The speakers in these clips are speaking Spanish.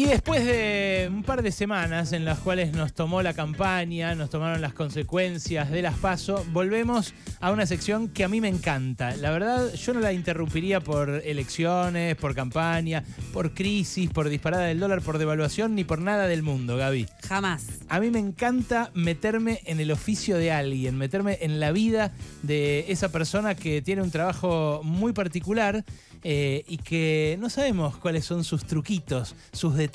Y después de un par de semanas en las cuales nos tomó la campaña, nos tomaron las consecuencias de las PASO, volvemos a una sección que a mí me encanta. La verdad, yo no la interrumpiría por elecciones, por campaña, por crisis, por disparada del dólar, por devaluación, ni por nada del mundo, Gaby. Jamás. A mí me encanta meterme en el oficio de alguien, meterme en la vida de esa persona que tiene un trabajo muy particular eh, y que no sabemos cuáles son sus truquitos, sus detalles,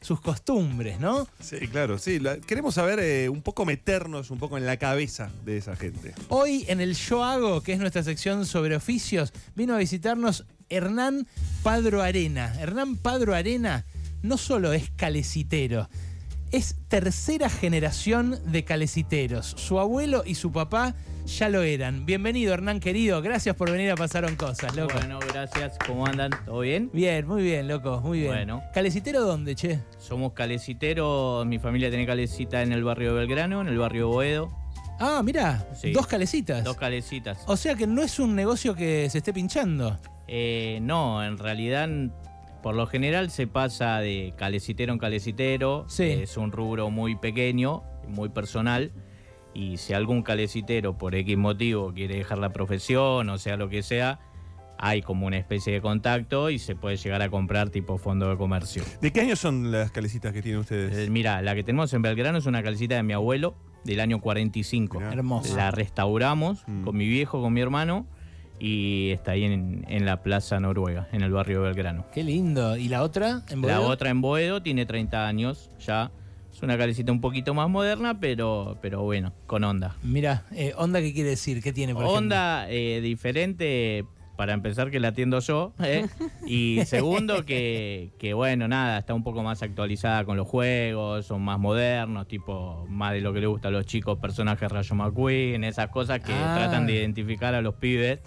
sus costumbres, ¿no? Sí, claro, sí. La- queremos saber eh, un poco meternos un poco en la cabeza de esa gente. Hoy en el Yo Hago, que es nuestra sección sobre oficios, vino a visitarnos Hernán Padro Arena. Hernán Padro Arena no solo es calecitero, es tercera generación de caleciteros. Su abuelo y su papá ya lo eran. Bienvenido, Hernán querido. Gracias por venir a Pasaron Cosas, loco. Bueno, gracias. ¿Cómo andan? ¿Todo bien? Bien, muy bien, loco, muy bien. Bueno. ¿Calecitero dónde, che? Somos caleciteros. Mi familia tiene calecita en el barrio de Belgrano, en el barrio Boedo. Ah, mirá, Sí. dos calecitas. Dos calecitas. O sea que no es un negocio que se esté pinchando. Eh, no, en realidad, por lo general se pasa de calecitero en calecitero. Sí. Es un rubro muy pequeño, muy personal. Y si algún calecitero, por X motivo, quiere dejar la profesión, o sea lo que sea, hay como una especie de contacto y se puede llegar a comprar tipo fondo de comercio. ¿De qué año son las calecitas que tienen ustedes? Eh, Mira, la que tenemos en Belgrano es una calecita de mi abuelo del año 45. Mirá. Hermoso. La restauramos Mm. con mi viejo, con mi hermano, y está ahí en, en la Plaza Noruega, en el barrio de Belgrano. Qué lindo. ¿Y la otra? ¿En La Boedo? otra en Boedo tiene 30 años ya. Es una calecita un poquito más moderna, pero, pero bueno, con onda. Mira, eh, onda, ¿qué quiere decir? ¿Qué tiene, por Onda eh, diferente, para empezar, que la atiendo yo. ¿eh? Y segundo, que, que bueno, nada, está un poco más actualizada con los juegos, son más modernos, tipo más de lo que le gusta a los chicos, personajes Rayo McQueen, esas cosas que Ah. tratan de identificar a los pibes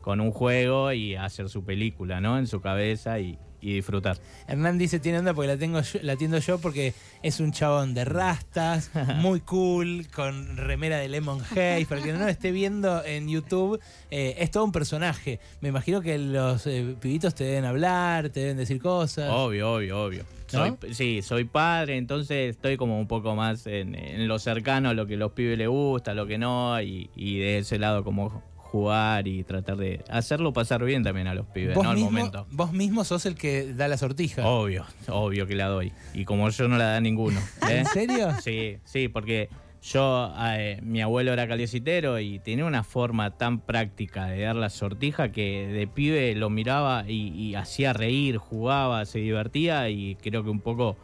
con un juego y hacer su película, ¿no? En su cabeza y, y disfrutar. Hernán dice tiene onda porque la tengo yo- la atiendo yo porque es un chabón de rastas, muy cool, con remera de Lemon Haze. Para que no lo esté viendo en YouTube, eh, es todo un personaje. Me imagino que los eh, pibitos te deben hablar, te deben decir cosas. Obvio, obvio, obvio. ¿No? Soy- sí, soy padre, entonces estoy como un poco más en, en lo cercano a lo que los pibes les gusta, lo que no, y, y de ese lado como jugar y tratar de hacerlo pasar bien también a los pibes, vos, ¿no? Al mismo, momento. vos mismo sos el que da la sortija. Obvio, obvio que la doy. Y como yo no la da ninguno. ¿eh? ¿En serio? Sí, sí, porque yo, eh, mi abuelo era calecitero y tenía una forma tan práctica de dar la sortija que de pibe lo miraba y, y hacía reír, jugaba, se divertía y creo que un poco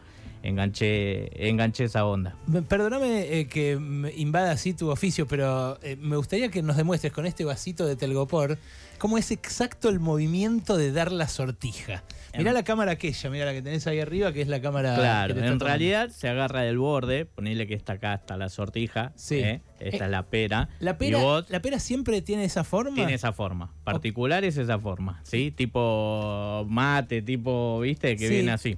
enganché, enganché esa onda. Me- Perdóname eh, que invada así tu oficio, pero eh, me gustaría que nos demuestres con este vasito de telgopor cómo es exacto el movimiento de dar la sortija. Mirá Em. la cámara aquella, mirá la que tenés ahí arriba, que es la cámara. Claro, está en realidad se agarra del borde, ponele que está acá hasta la sortija, Sí. ¿eh? esta Eh, es la pera, La pera, vos la pera siempre tiene esa forma. tiene esa forma, particular es esa forma, ¿sí? Tipo mate, tipo, ¿viste? Que Sí. viene así.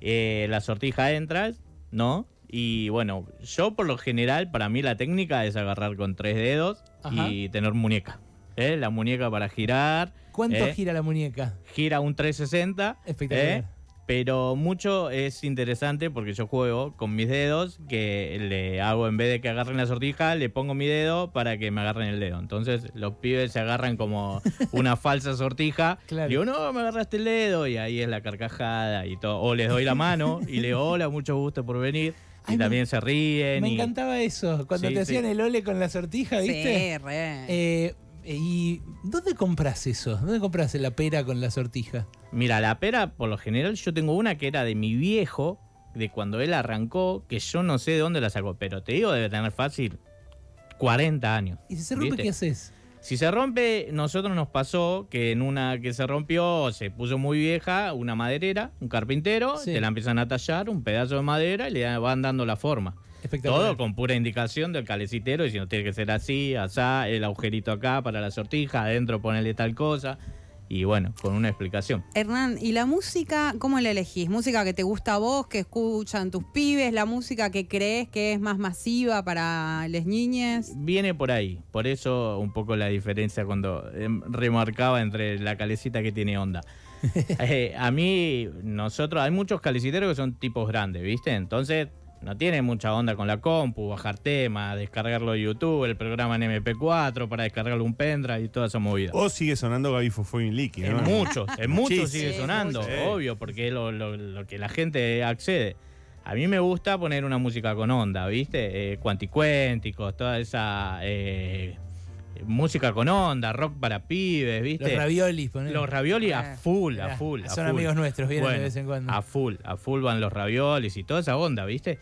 Eh, la sortija entras, ¿no? Y bueno, yo por lo general, para mí la técnica es agarrar con tres dedos Ajá. y tener muñeca. ¿eh? La muñeca para girar. ¿Cuánto ¿eh? gira la muñeca? gira un 360. Espectacular. Pero mucho es interesante porque yo juego con mis dedos, que le hago en vez de que agarren la sortija, le pongo mi dedo para que me agarren el dedo. Entonces los pibes se agarran como una falsa sortija. Claro. Digo, no, me agarraste el dedo y ahí es la carcajada y todo. O les doy la mano y le digo, hola, mucho gusto por venir. Ay, y me- también se ríen. Me y- encantaba eso, cuando Sí, te hacían sí. el ole con la sortija, ¿viste? Sí, re. Eh, ¿Y dónde compras eso? ¿Dónde compras la pera con la sortija? Mira, la pera, por lo general, yo tengo una que era de mi viejo, de cuando él arrancó, que yo no sé de dónde la sacó, pero te digo, debe tener fácil 40 años. ¿Y si se rompe ¿viste? qué haces? Si se rompe, nosotros nos pasó que en una que se rompió, se puso muy vieja, una maderera, un carpintero, Sí. te la empiezan a tallar, un pedazo de madera y le van dando la forma. Todo con pura indicación del calecitero, diciendo tiene que ser así, asá, el agujerito acá para la sortija, adentro ponerle tal cosa. Y bueno, con una explicación. Hernán, ¿y la música cómo la elegís? ¿Música que te gusta a vos, que escuchan tus pibes? ¿La música que crees que es más masiva para las niñas? Viene por ahí, por eso un poco la diferencia cuando em, remarcaba entre la calecita que tiene onda. Eh, a mí, nosotros, hay muchos caliciteros que son tipos grandes, ¿viste? Entonces, no tiene mucha onda con la compu, bajar temas, descargarlo de YouTube, el programa en MP4 para descargarlo un pendrive y toda esa movida. O sigue sonando Gaby Fosfoin Liqui, ¿no? En muchos, en muchos sigue Sí, sonando, obvio, porque es lo, lo- lo que la gente accede. A mí me gusta poner una música con onda, ¿viste? Eh, cuanticuénticos, toda esa eh, música con onda, rock para pibes, ¿viste? Los raviolis, ponele. Los ravioli a Eh, full, mirá, a full. a son full. amigos nuestros, vienen de vez en cuando. A full, a full van los raviolis y toda esa onda, ¿viste?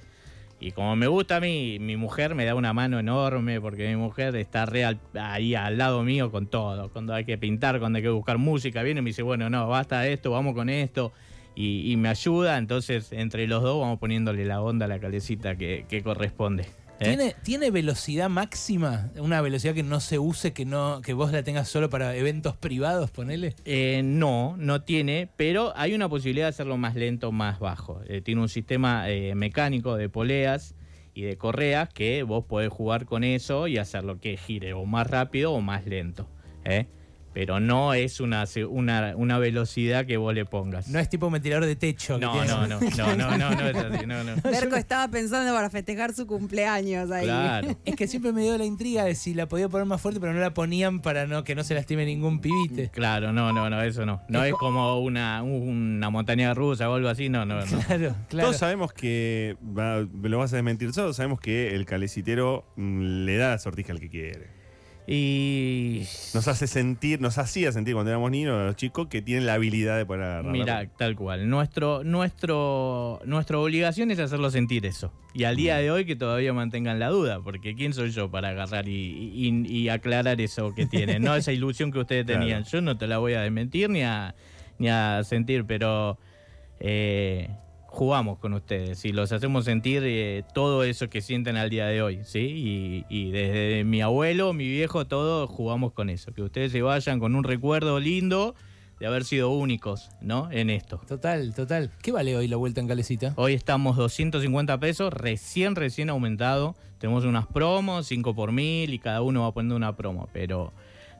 Y como me gusta a mí, mi mujer me da una mano enorme porque mi mujer está real ahí al lado mío con todo. Cuando hay que pintar, cuando hay que buscar música, viene y me dice, bueno, no, basta de esto, vamos con esto. Y, y me ayuda, entonces entre los dos vamos poniéndole la onda a la calecita que, que corresponde. ¿Eh? ¿Tiene, ¿Tiene velocidad máxima? Una velocidad que no se use, que no que vos la tengas solo para eventos privados, ponele. Eh, no, no tiene, pero hay una posibilidad de hacerlo más lento, más bajo. Eh, tiene un sistema eh, mecánico de poleas y de correas que vos podés jugar con eso y hacerlo que gire o más rápido o más lento. ¿eh? Pero no es una, una, una velocidad que vos le pongas. No es tipo un ventilador de techo. que no, no, no, no, no, no, no es así, no, no. Berco estaba pensando para festejar su cumpleaños ahí. Claro. Es que siempre me dio la intriga de si la podía poner más fuerte, pero no la ponían para no que no se lastime ningún pibite. Claro, no, no, no, eso no. No Es es co- como una, una montaña rusa o algo así, no, no, no. Claro, claro. Todos sabemos que, me lo vas a desmentir, todos sabemos que el calecitero mm, le da la sortija al que quiere. Y Nos hace sentir, nos hacía sentir cuando éramos niños, los chicos, que tienen la habilidad de poder agarrar. Mira, tal cual. Nuestro, nuestro, nuestra obligación es hacerlo sentir eso. Y al día de hoy que todavía mantengan la duda, porque ¿quién soy yo para agarrar y, y- y aclarar eso que tienen? No esa ilusión que ustedes Claro. tenían. Yo no te la voy a desmentir ni a, ni a sentir, pero eh, jugamos con ustedes y los hacemos sentir eh, todo eso que sienten al día de hoy, ¿sí? Y, y desde mi abuelo, mi viejo, todos jugamos con eso. Que ustedes se vayan con un recuerdo lindo de haber sido únicos, ¿no? En esto. Total, total. ¿Qué vale hoy la vuelta en Calecita? Hoy estamos 250 pesos, recién, recién aumentado. Tenemos unas promos, 5 por mil y cada uno va poniendo una promo, pero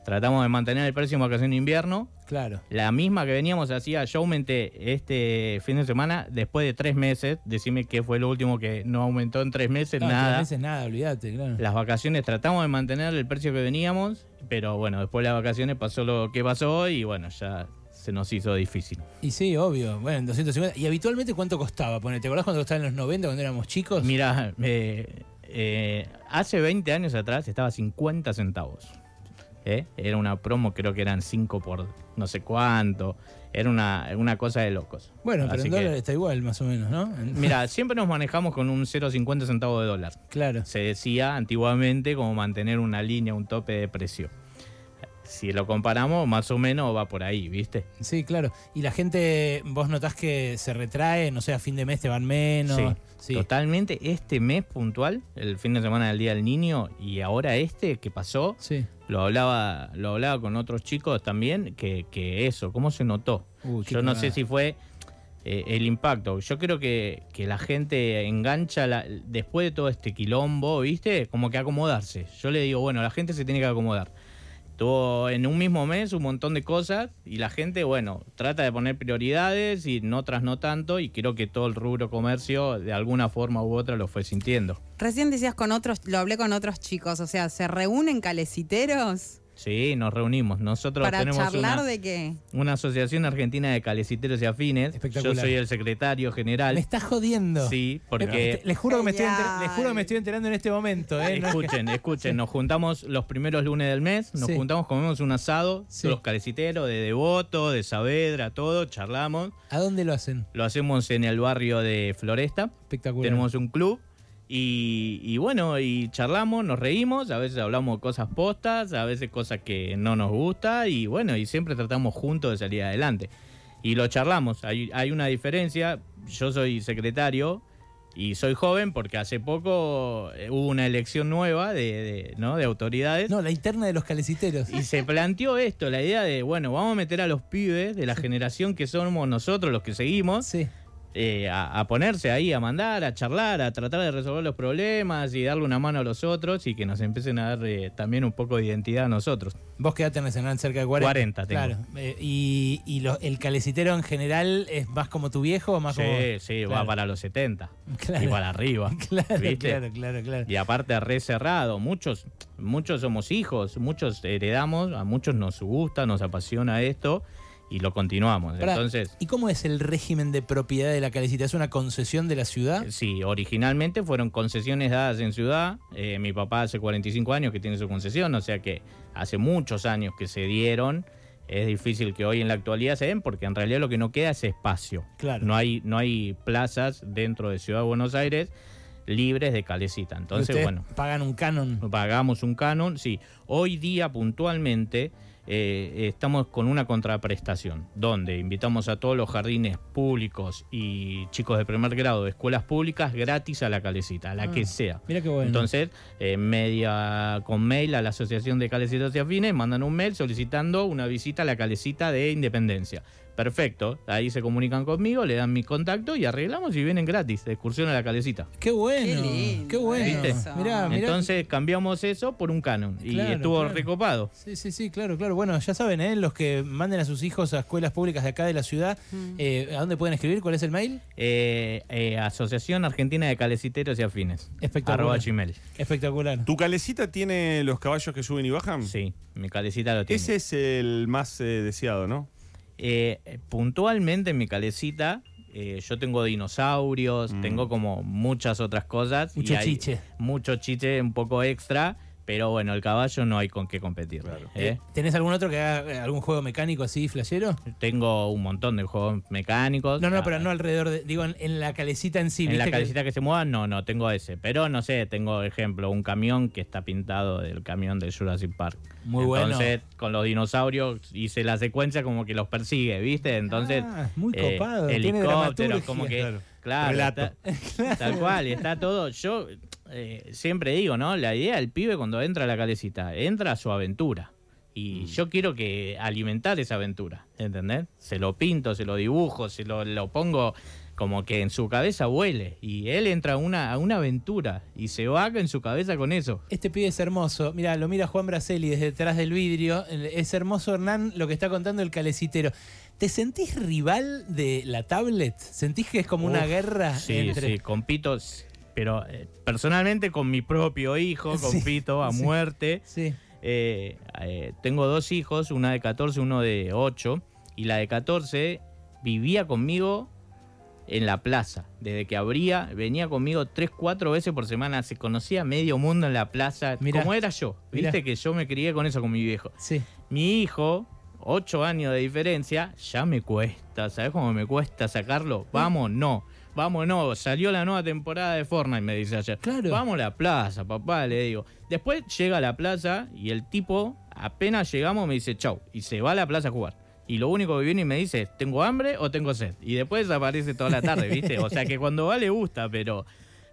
tratamos de mantener el precio en vacación de invierno. Claro. La misma que veníamos hacía, yo aumenté este fin de semana después de tres meses. Decime qué fue lo último que no aumentó en tres meses, No, nada. tres meses nada, olvídate, claro. Las vacaciones tratamos de mantener el precio que veníamos, pero bueno, después de las vacaciones pasó lo que pasó y bueno, ya se nos hizo difícil. Y sí, obvio. Bueno, en 250. ¿Y habitualmente cuánto costaba? Ponele, ¿Te acordás cuando costaba en los 90 cuando éramos chicos? Mira, eh, eh, hace 20 años atrás estaba 50 centavos. ¿Eh? Era una promo, creo que eran 5 por no sé cuánto. Era una, una cosa de locos. Bueno, pero Así en que, dólares está igual, más o menos, ¿no? En- Mira, siempre nos manejamos con un 0,50 centavos de dólar. Claro. Se decía antiguamente como mantener una línea, un tope de precio. Si lo comparamos, más o menos va por ahí, ¿viste? Sí, claro. Y la gente, vos notás que se retrae, no sé, a fin de mes te van menos. Sí. Totalmente. Este mes puntual, el fin de semana del Día del Niño, y ahora este que pasó, Sí. Lo hablaba, lo hablaba con otros chicos también, que, que eso, ¿cómo se notó? Uy, Yo no sé si fue eh, el impacto. Yo creo que, que la gente engancha la- después de todo este quilombo, ¿viste? Como que acomodarse. Yo le digo, bueno, la gente se tiene que acomodar. Tuvo en un mismo mes un montón de cosas y la gente, bueno, trata de poner prioridades y en otras no tanto y creo que todo el rubro comercio de alguna forma u otra lo fue sintiendo. Recién decías con otros, lo hablé con otros chicos, o sea, ¿se reúnen caleciteros Sí, nos reunimos. Nosotros para tenemos charlar una, de qué? una asociación argentina de caleciteros y afines. Espectacular. Yo soy el secretario general. Me estás jodiendo. Sí, porque... Les juro, que me estoy enter- les juro que me estoy enterando en este momento. ¿eh? Escuchen, escuchen, nos juntamos los primeros lunes del mes, nos Sí. juntamos, comemos un asado, Sí. los caleciteros de Devoto, de Saavedra, todo, charlamos. ¿A dónde lo hacen? Lo hacemos en el barrio de Floresta, Espectacular. tenemos un club y, y bueno, y charlamos, nos reímos, a veces hablamos cosas postas, a veces cosas que no nos gusta y bueno, y siempre tratamos juntos de salir adelante. Y lo charlamos, hay, hay una diferencia, yo soy secretario y soy joven porque hace poco eh, hubo una elección nueva de, de, ¿no? de autoridades. No, la interna de los caleciteros. Y se planteó esto, la idea de, bueno, vamos a meter a los pibes de la generación que somos nosotros, los que seguimos, Sí. Eh, a, a ponerse ahí, a mandar, a charlar, a tratar de resolver los problemas y darle una mano a los otros y que nos empiecen a dar eh, también un poco de identidad a nosotros. Vos quedate en cerca de 40. 40 tengo. Claro. Eh, y y lo- el calecitero en general es más como tu viejo o más Sí, como. sí, va Claro. para los 70 Claro. y para arriba. Claro, ¿viste? claro, claro, claro. Y aparte re cerrado, muchos, muchos somos hijos, muchos heredamos, a muchos nos gusta, nos apasiona esto y lo continuamos. Pará, Entonces, ¿Y cómo es el régimen de propiedad de la calecita? ¿Es una concesión de la ciudad? sí, originalmente fueron concesiones dadas en ciudad. Eh, mi papá hace 45 años que tiene su concesión, o sea que hace muchos años que se dieron. Es difícil que hoy en la actualidad se den porque en realidad lo que no queda es espacio. Claro. No hay, no hay plazas dentro de Ciudad de Buenos Aires libres de calecita. Entonces, bueno, pagan un canon. pagamos un canon, sí. Hoy día puntualmente eh, estamos con una contraprestación, donde invitamos a todos los jardines públicos y chicos de primer grado de escuelas públicas gratis a la calecita, a la Ah, que sea. Mira qué bueno. Entonces, eh, media con mail a la Asociación de Calecitos y Afines, mandan un mail solicitando una visita a la calecita de Independencia. Perfecto, ahí se comunican conmigo, le dan mi contacto y arreglamos y vienen gratis de excursión a la calecita. qué bueno. Qué lindo Qué bueno. ¿Viste? Mirá, mirá. Entonces cambiamos eso por un canon y Claro, estuvo claro. recopado. Sí, sí, sí, claro, claro. Bueno, ya saben, ¿eh? los que manden a sus hijos a escuelas públicas de acá de la ciudad, Mm. eh, ¿a dónde pueden escribir? ¿Cuál es el mail? Eh, eh, Asociación Argentina de Caleciteros y Afines. Espectacular. Arroba Gmail. Espectacular. ¿Tu calecita tiene los caballos que suben y bajan? Sí, mi calecita lo tiene. Ese es el más eh, deseado, ¿no? Eh, puntualmente en mi calecita eh, yo tengo dinosaurios, Mm. tengo como muchas otras cosas. y Mucho hay chiche. Mucho chiche un poco extra, pero bueno, el caballo no hay con qué competir. Claro. ¿eh? Eh, ¿Tenés algún otro que haga eh, algún juego mecánico así, flashero? Tengo un montón de juegos mecánicos. No, no, Ah, pero no alrededor de. Digo, en, en la calecita en sí. En la ¿viste que- calecita que se mueva, no, no tengo ese. Pero no sé, tengo, ejemplo, un camión que está pintado del camión de Jurassic Park. Muy bueno. Entonces, con los dinosaurios hice la secuencia como que los persigue, ¿viste? Entonces, Ah, muy eh, copado. tiene helicópteros, como que. Claro. Claro, Relato. está- tal cual, y está todo. Yo eh, siempre digo, ¿no? La idea del pibe cuando entra a la calecita, entra a su aventura. Y Mm. yo quiero que alimentar esa aventura, ¿entendés? Se lo pinto, se lo dibujo, se lo, lo pongo como que en su cabeza huele. Y él entra a una, a una aventura y se va en su cabeza con eso. Este pibe es hermoso. Mira, lo mira Juan Braceli desde detrás del vidrio. Es hermoso, Hernán, lo que está contando el calecitero. ¿Te sentís rival de la tablet? ¿Sentís que es como una guerra Sí, entre. sí, compito, pero eh, personalmente con mi propio hijo, Sí, compito a sí. muerte. Sí. Eh, eh, tengo dos hijos, una de 14, uno de 8, y la de 14 vivía conmigo en la plaza. Desde que abría, venía conmigo tres, cuatro veces por semana, se conocía medio mundo en la plaza, Mirá. como era yo. Mirá. Viste que yo me crié con eso con mi viejo. Sí. Mi hijo, 8 años de diferencia, ya me cuesta, ¿sabes cómo me cuesta sacarlo? Vamos, no. Vamos, no. Salió la nueva temporada de Fortnite, me dice ayer. Claro. Vamos a la plaza, papá, le digo. Después llega a la plaza y el tipo, apenas llegamos, me dice chau. Y se va a la plaza a jugar. Y lo único que viene y me dice es, ¿tengo hambre o tengo sed? Y después desaparece toda la tarde, ¿viste? O sea que cuando va le gusta, pero...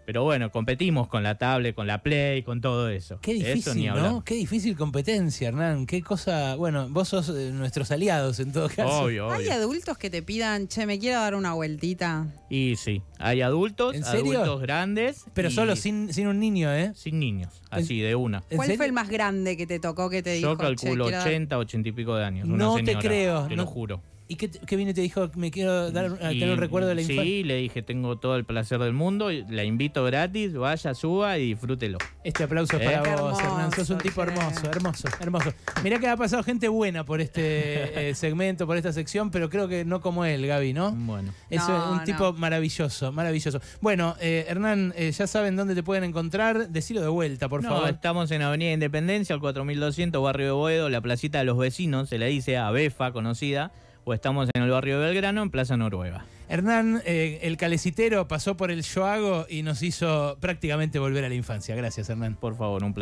Pero bueno, competimos con la tablet, con la Play, con todo eso. Qué Eso difícil, ni hablar. ¿no? Qué difícil competencia, Hernán. Qué cosa. Bueno, vos sos eh, nuestros aliados en todo caso. Obvio, ¿Hay adultos que te pidan, che, me quiero dar una vueltita? Y sí, hay adultos, ¿En serio? adultos grandes. Pero y solo sin, sin un niño, ¿eh? sin niños, así de una. ¿En ¿Cuál serio? fue el más grande que te tocó que te Yo dijo? "Che, calculo dar-"? 80, 80 y pico de años. una No te creo, Te no- lo juro. ¿Y qué, qué vino y te dijo? Me quiero dar, a Y- tener un recuerdo de la infancia. Sí, le dije, tengo todo el placer del mundo, la invito gratis, vaya, suba y disfrútelo. Este aplauso es ¿Eh? para Qué vos, hermoso, Hernán. Sos un tipo hermoso, hermoso, hermoso. Mirá que ha pasado gente buena por este eh, segmento, por esta sección, pero creo que no como él, Gaby, ¿no? Bueno. Es No, un no. tipo maravilloso, maravilloso. Bueno, eh, Hernán, eh, ya saben dónde te pueden encontrar. Decilo de vuelta, por no, favor. estamos en Avenida Independencia, al 4200, barrio de Boedo, la placita de los vecinos, se le dice Abefa, conocida, o estamos en el barrio de Belgrano, en Plaza Noruega. Hernán, eh, el calecitero, pasó por el Yo Hago y nos hizo prácticamente volver a la infancia. Gracias, Hernán. Por favor, un placer.